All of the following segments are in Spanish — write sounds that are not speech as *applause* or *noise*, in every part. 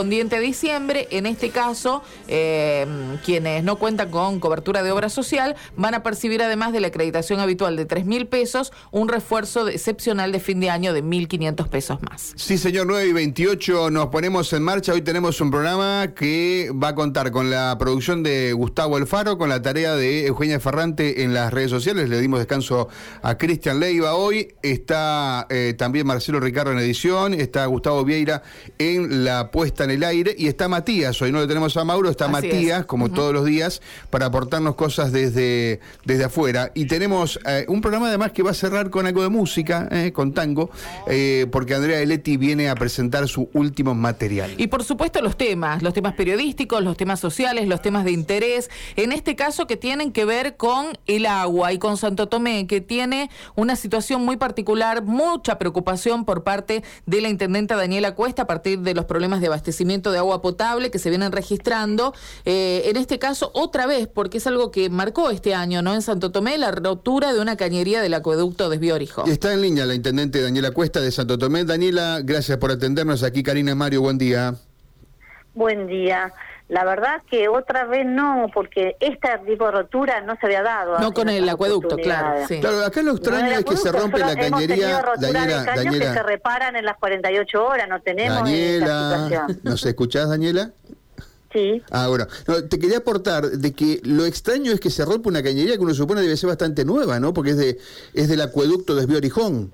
correspondiente diciembre. En este caso, eh, quienes no cuentan con cobertura de obra social van a percibir, además de la acreditación habitual de 3 mil pesos, un refuerzo excepcional de fin de año de 1.500 pesos más. Sí, señor, 9 y 28 nos ponemos en marcha. Hoy tenemos un programa que va a contar con la producción de Gustavo Alfaro, con la tarea de Eugenia Ferrante en las redes sociales. Le dimos descanso a Cristian Leiva hoy. Está eh, también Marcelo Ricardo en edición. Está Gustavo Vieira en la puesta en el aire. Y está Matías. Hoy no lo tenemos a Mauro, está Así Matías, es. como todos los días, para aportarnos cosas desde, desde afuera. Y tenemos eh, un programa además que va a cerrar con algo de música, eh, con tango, eh, porque Andrea Eletti viene a presentar su último material. Y por supuesto los temas, los temas periodísticos, los temas sociales, los temas de interés, en este caso que tienen que ver con el agua y con Santo Tomé, que tiene una situación muy particular, mucha preocupación por parte de la intendenta Daniela Cuesta a partir de los problemas de abastecimiento de agua potable que se vienen registrando. Eh, en este caso, otra vez, porque es algo que marcó este año, ¿no? En Santo Tomé, la rotura de una cañería del acueducto Desvío Orijón. Está en línea la intendente Daniela Cuesta de Santo Tomé. Daniela, gracias por atendernos aquí. Karina Mario, buen día. Buen día. La verdad que otra vez no, porque este tipo de rotura no se había dado. No con el acueducto, claro, sí. Claro, acá lo extraño es que se rompe la cañería. rotura Daniela, de caños que se reparan en las 48 horas, no tenemos Daniela, situación. ¿nos escuchás, Daniela? Sí. Ah, bueno, No, te quería aportar de que lo extraño es que se rompe una cañería que uno supone debe ser bastante nueva, ¿no? Porque es de es del acueducto Desvío Orijón.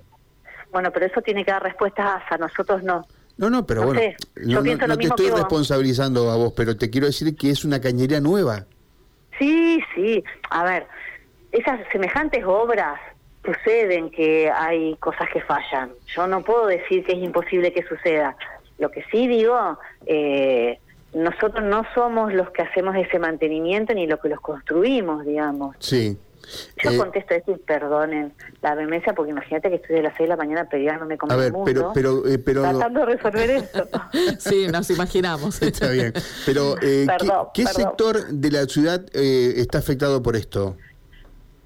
Bueno, pero eso tiene que dar respuestas a ASA, nosotros no. No, no, pero No bueno, sé, no, te estoy responsabilizando a vos, pero te quiero decir que es una cañería nueva. Sí, sí. A ver, esas semejantes obras suceden que hay cosas que fallan. Yo no puedo decir que es imposible que suceda. Lo que sí digo, eh, nosotros no somos los que hacemos ese mantenimiento ni los que los construimos, digamos. Sí. Yo Eh, contesto esto y perdonen la vehemencia porque imagínate que estoy de las 6 de la mañana peleándome con a el ver, mundo. pero pero eh, pero tratando de resolver *laughs* esto. *laughs* Sí, nos imaginamos. está bien. Pero eh, ¿qué- Perdón, ¿qué, perdón. sector de la ciudad eh, está afectado por esto?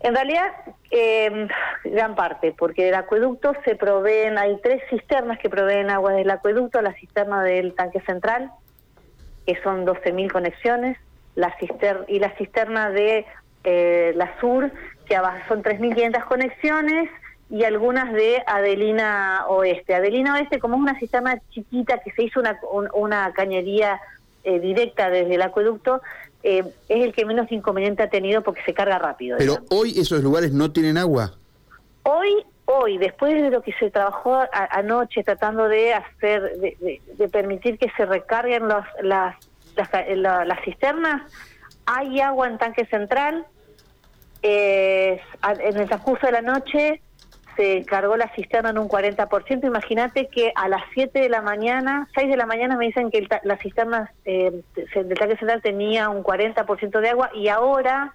En realidad, eh, gran parte, porque del acueducto se proveen, hay tres cisternas que proveen agua del acueducto, la cisterna del tanque central, que son 12.000 conexiones, la cister y la cisterna de eh, la sur, que son 3.500 conexiones, y algunas de Adelina Oeste. Adelina Oeste, como es una cisterna chiquita que se hizo una, un- una cañería eh, directa desde el acueducto, eh, es el que menos inconveniente ha tenido porque se carga rápido. Pero digamos. hoy esos lugares no tienen agua. Hoy, hoy, después de lo que se trabajó a- anoche tratando de hacer, de, de- de permitir que se recarguen los, las, las, ca- la- las cisternas, hay agua en tanque central. En el transcurso de la noche se cargó la cisterna en un 40%. Imagínate que a las 7 de la mañana, 6 de la mañana me dicen que el ta- la cisterna eh, del tanque central tenía un 40% de agua y ahora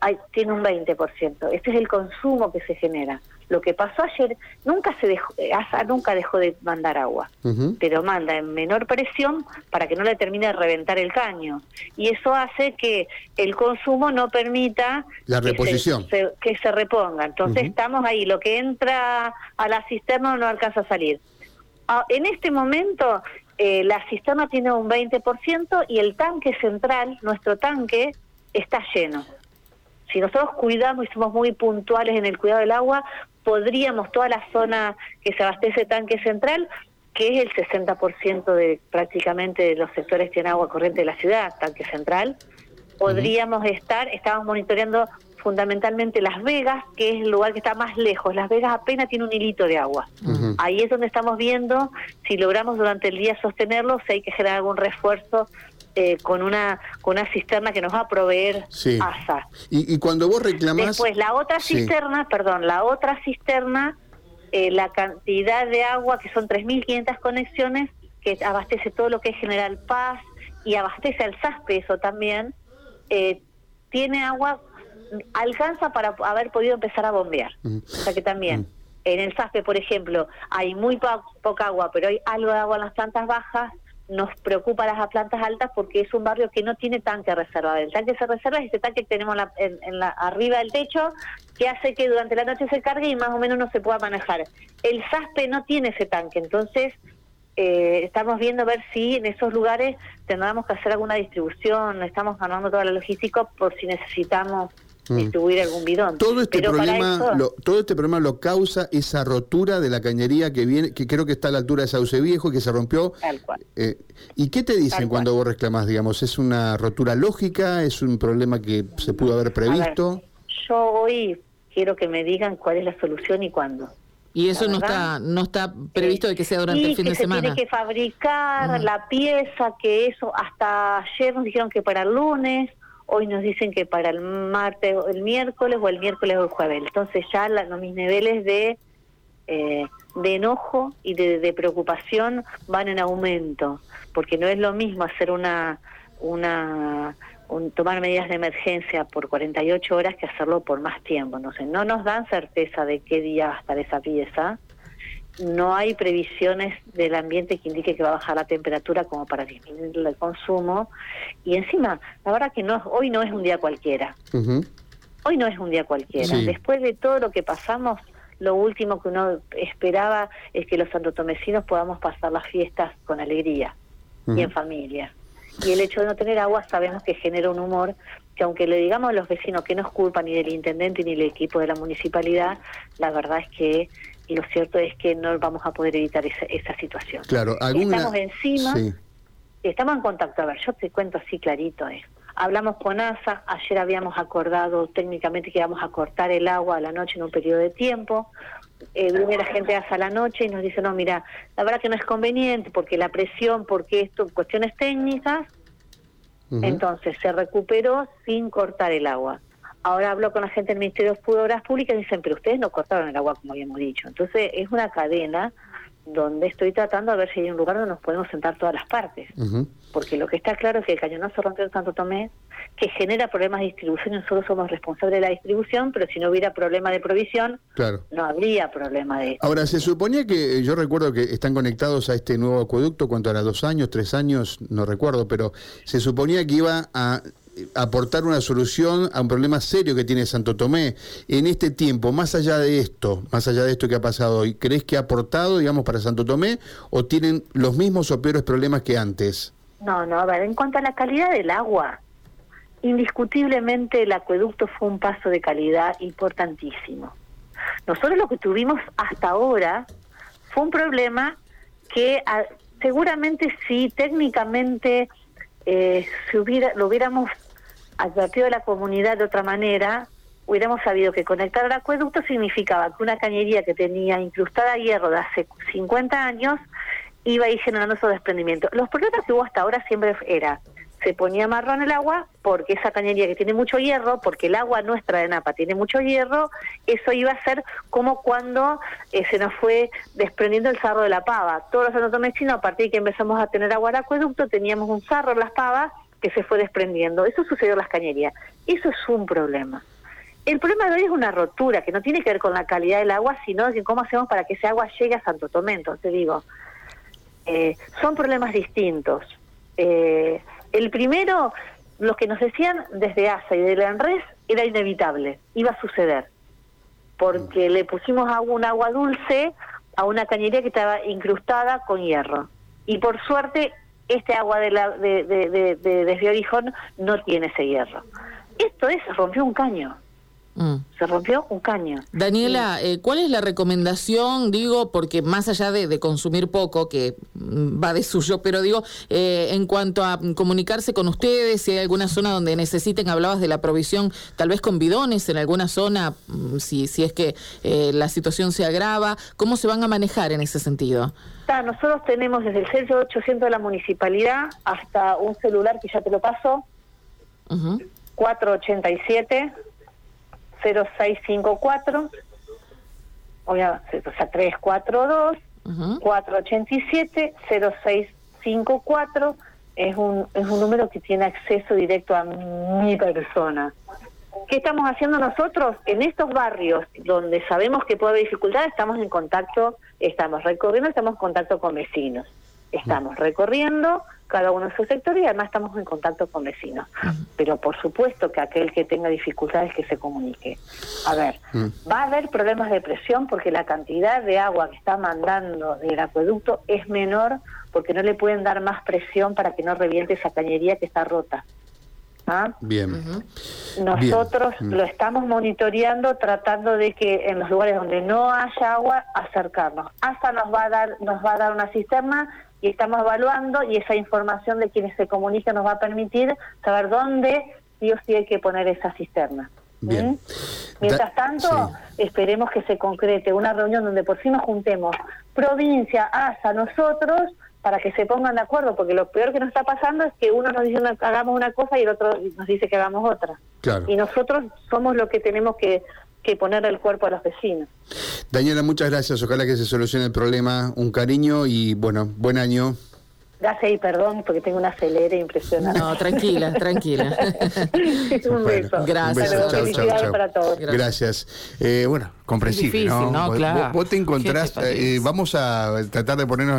hay, tiene un 20%. Este es el consumo que se genera. Lo que pasó ayer, nunca se dejó, eh, ASA nunca dejó de mandar agua, pero manda en menor presión para que no le termine de reventar el caño. Y eso hace que el consumo no permita La que se- reposición. se- que se reponga. Entonces estamos ahí, lo que entra a la cisterna no alcanza a salir. Ah, en este momento eh, la cisterna tiene un 20% y el tanque central, nuestro tanque, está lleno. Si nosotros cuidamos y somos muy puntuales en el cuidado del agua, podríamos toda la zona que se abastece tanque central, que es el 60% de prácticamente de los sectores que tienen agua corriente de la ciudad, tanque central, podríamos estar, estamos monitoreando fundamentalmente Las Vegas, que es el lugar que está más lejos. Las Vegas apenas tiene un hilito de agua. Ahí es donde estamos viendo si logramos durante el día sostenerlo, si hay que generar algún refuerzo eh, con una con una cisterna que nos va a proveer Sí. ASA. Y, y cuando vos reclamás... Después, la otra Sí. cisterna, perdón, la otra cisterna, eh, la cantidad de agua, que son 3.500 conexiones, que abastece todo lo que es General Paz y abastece al SASPE eso también, eh, tiene agua, alcanza para haber podido empezar a bombear. Ujú. O sea que también, Mm. en el SASPE, por ejemplo, hay muy po- poca agua, pero hay algo de agua en las plantas bajas, nos preocupa las plantas altas porque es un barrio que no tiene tanque reservado. El tanque se reserva es ese tanque que tenemos en la- en, en la, arriba del techo que hace que durante la noche se cargue y más o menos no se pueda manejar. El SASPE no tiene ese tanque, entonces eh, estamos viendo a ver si en esos lugares tendremos que hacer alguna distribución, estamos ganando toda la logística por si necesitamos. Distribuir algún bidón. Todo este problema, lo, todo este problema lo causa esa rotura de la cañería que viene, que creo que está a la altura de Sauce Viejo y que se rompió. Tal cual. Eh, ¿Y qué te dicen cuando vos reclamás, digamos? ¿Es una rotura lógica? ¿Es un problema que se pudo haber previsto? yo hoy quiero que me digan cuál es la solución y cuándo. Y eso no está no está previsto de que sea durante el fin de semana. Se tiene que fabricar la pieza, que eso hasta ayer nos dijeron que para el lunes, hoy nos dicen que para el martes, el miércoles o el miércoles o el jueves. Entonces ya los mis niveles de eh, de enojo y de, preocupación van en aumento, porque no es lo mismo hacer una una tomar medidas de emergencia por 48 horas que hacerlo por más tiempo. Entonces, no nos dan certeza de qué día va a estar esa pieza. No hay previsiones del ambiente que indique que va a bajar la temperatura como para disminuir el consumo. Y encima, la verdad que no, hoy no es un día cualquiera. Hoy no es un día cualquiera. Después de todo lo que pasamos, lo último que uno esperaba es que los santotomecinos podamos pasar las fiestas con alegría y en familia. Y el hecho de no tener agua sabemos que genera un humor que aunque le digamos a los vecinos que no es culpa ni del intendente ni del equipo de la municipalidad, la verdad es que lo cierto es que no vamos a poder evitar esa, esa situación. Claro, Estamos encima, estamos en contacto, a ver, yo te cuento así clarito, eh. Hablamos con ASA, ayer habíamos acordado técnicamente que íbamos a cortar el agua a la noche en un periodo de tiempo, eh, viene la gente hasta la noche y nos dice, no, mira, la verdad que no es conveniente porque la presión, porque esto, cuestiones técnicas, entonces se recuperó sin cortar el agua. Ahora hablo con la gente del Ministerio de Obras Públicas y dicen, pero ustedes no cortaron el agua como habíamos dicho. Entonces es una cadena donde estoy tratando a ver si hay un lugar donde nos podemos sentar todas las partes. Porque lo que está claro es que el cañonazo rompió en Santo Tomé, que genera problemas de distribución, nosotros somos responsables de la distribución, pero si no hubiera problema de provisión, no habría problema de... Ahora, se suponía que, yo recuerdo que están conectados a este nuevo acueducto, cuánto era, dos años, tres años, no recuerdo, pero se suponía que iba a aportar una solución a un problema serio que tiene Santo Tomé. En este tiempo, más allá de esto, más allá de esto que ha pasado hoy, ¿crees que ha aportado, digamos, para Santo Tomé o tienen los mismos o peores problemas que antes? No, no, a ver, en cuanto a la calidad del agua, indiscutiblemente el acueducto fue un paso de calidad importantísimo. Nosotros lo que tuvimos hasta ahora fue un problema que ah, seguramente si técnicamente eh, si hubiera, lo hubiéramos advertido a la comunidad de otra manera, hubiéramos sabido que conectar al acueducto significaba que una cañería que tenía incrustada hierro de hace 50 años iba a ir generando esos desprendimientos. Los problemas que hubo hasta ahora siempre era se ponía marrón el agua porque esa cañería que tiene mucho hierro, porque el agua nuestra de Napa tiene mucho hierro, eso iba a ser como cuando eh, se nos fue desprendiendo el sarro de la pava. Todos los anotomecinos, a partir de que empezamos a tener agua al acueducto, teníamos un sarro en las pavas que se fue desprendiendo. Eso sucedió en las cañerías. Eso es un problema. El problema de hoy es una rotura que no tiene que ver con la calidad del agua, sino de cómo hacemos para que ese agua llegue a Santo Tomé. Entonces digo, eh, son problemas distintos. Eh, el primero, lo que nos decían desde ASA y de la ANRES era inevitable, iba a suceder, porque le pusimos un agua dulce a una cañería que estaba incrustada con hierro. Y por suerte, este agua de, la, de, no tiene ese hierro. Esto es, rompió un caño. Mm. Se rompió un caño. Daniela, eh, ¿cuál es la recomendación? Digo, porque más allá de, consumir poco, que mm, va de suyo, pero digo, eh, en cuanto a comunicarse con ustedes, si hay alguna zona donde necesiten, hablabas de la provisión, tal vez con bidones en alguna zona, mm, si, si es que eh, la situación se agrava, ¿cómo se van a manejar en ese sentido? nosotros tenemos desde el 0800 de la municipalidad hasta un celular que ya te lo paso, 487 0654, o sea, 342, 487, 0654, es un, es un número que tiene acceso directo a mi persona. ¿Qué estamos haciendo nosotros? En estos barrios donde sabemos que puede haber dificultades, estamos en contacto, estamos recorriendo, estamos en contacto con vecinos. Estamos recorriendo, cada uno en su sector y además estamos en contacto con vecinos. Pero por supuesto que aquel que tenga dificultades que se comunique. A ver, Mm. va a haber problemas de presión porque la cantidad de agua que está mandando del acueducto es menor porque no le pueden dar más presión para que no reviente esa cañería que está rota. ¿Ah? Bien. Nosotros Bien. Mm. lo estamos monitoreando, tratando de que en los lugares donde no haya agua, acercarnos. ASA nos va a dar, nos va a dar una cisterna y estamos evaluando y esa información de quienes se comunican nos va a permitir saber dónde sí o sí hay que poner esa cisterna. Bien. ¿Mm? Mientras tanto, esperemos que se concrete una reunión donde por fin nos juntemos provincia, ASA, nosotros, para que se pongan de acuerdo, porque lo peor que nos está pasando es que uno nos dice que hagamos una cosa y el otro nos dice que hagamos otra. Claro. Y nosotros somos los que tenemos que, que poner el cuerpo a los vecinos. Daniela, muchas gracias. Ojalá que se solucione el problema. Un cariño y bueno, buen año. Gracias y perdón porque tengo una acelera impresionante. No, tranquila, *laughs* tranquila. un beso. Gracias. Un beso. Hasta luego. Chau, chau, Felicidades chau. para todos. Gracias. Eh, bueno, comprensible, difícil, ¿no? Vos- Claro. Vos, vos te encontrás, ¿Qué te eh, vamos a tratar de ponernos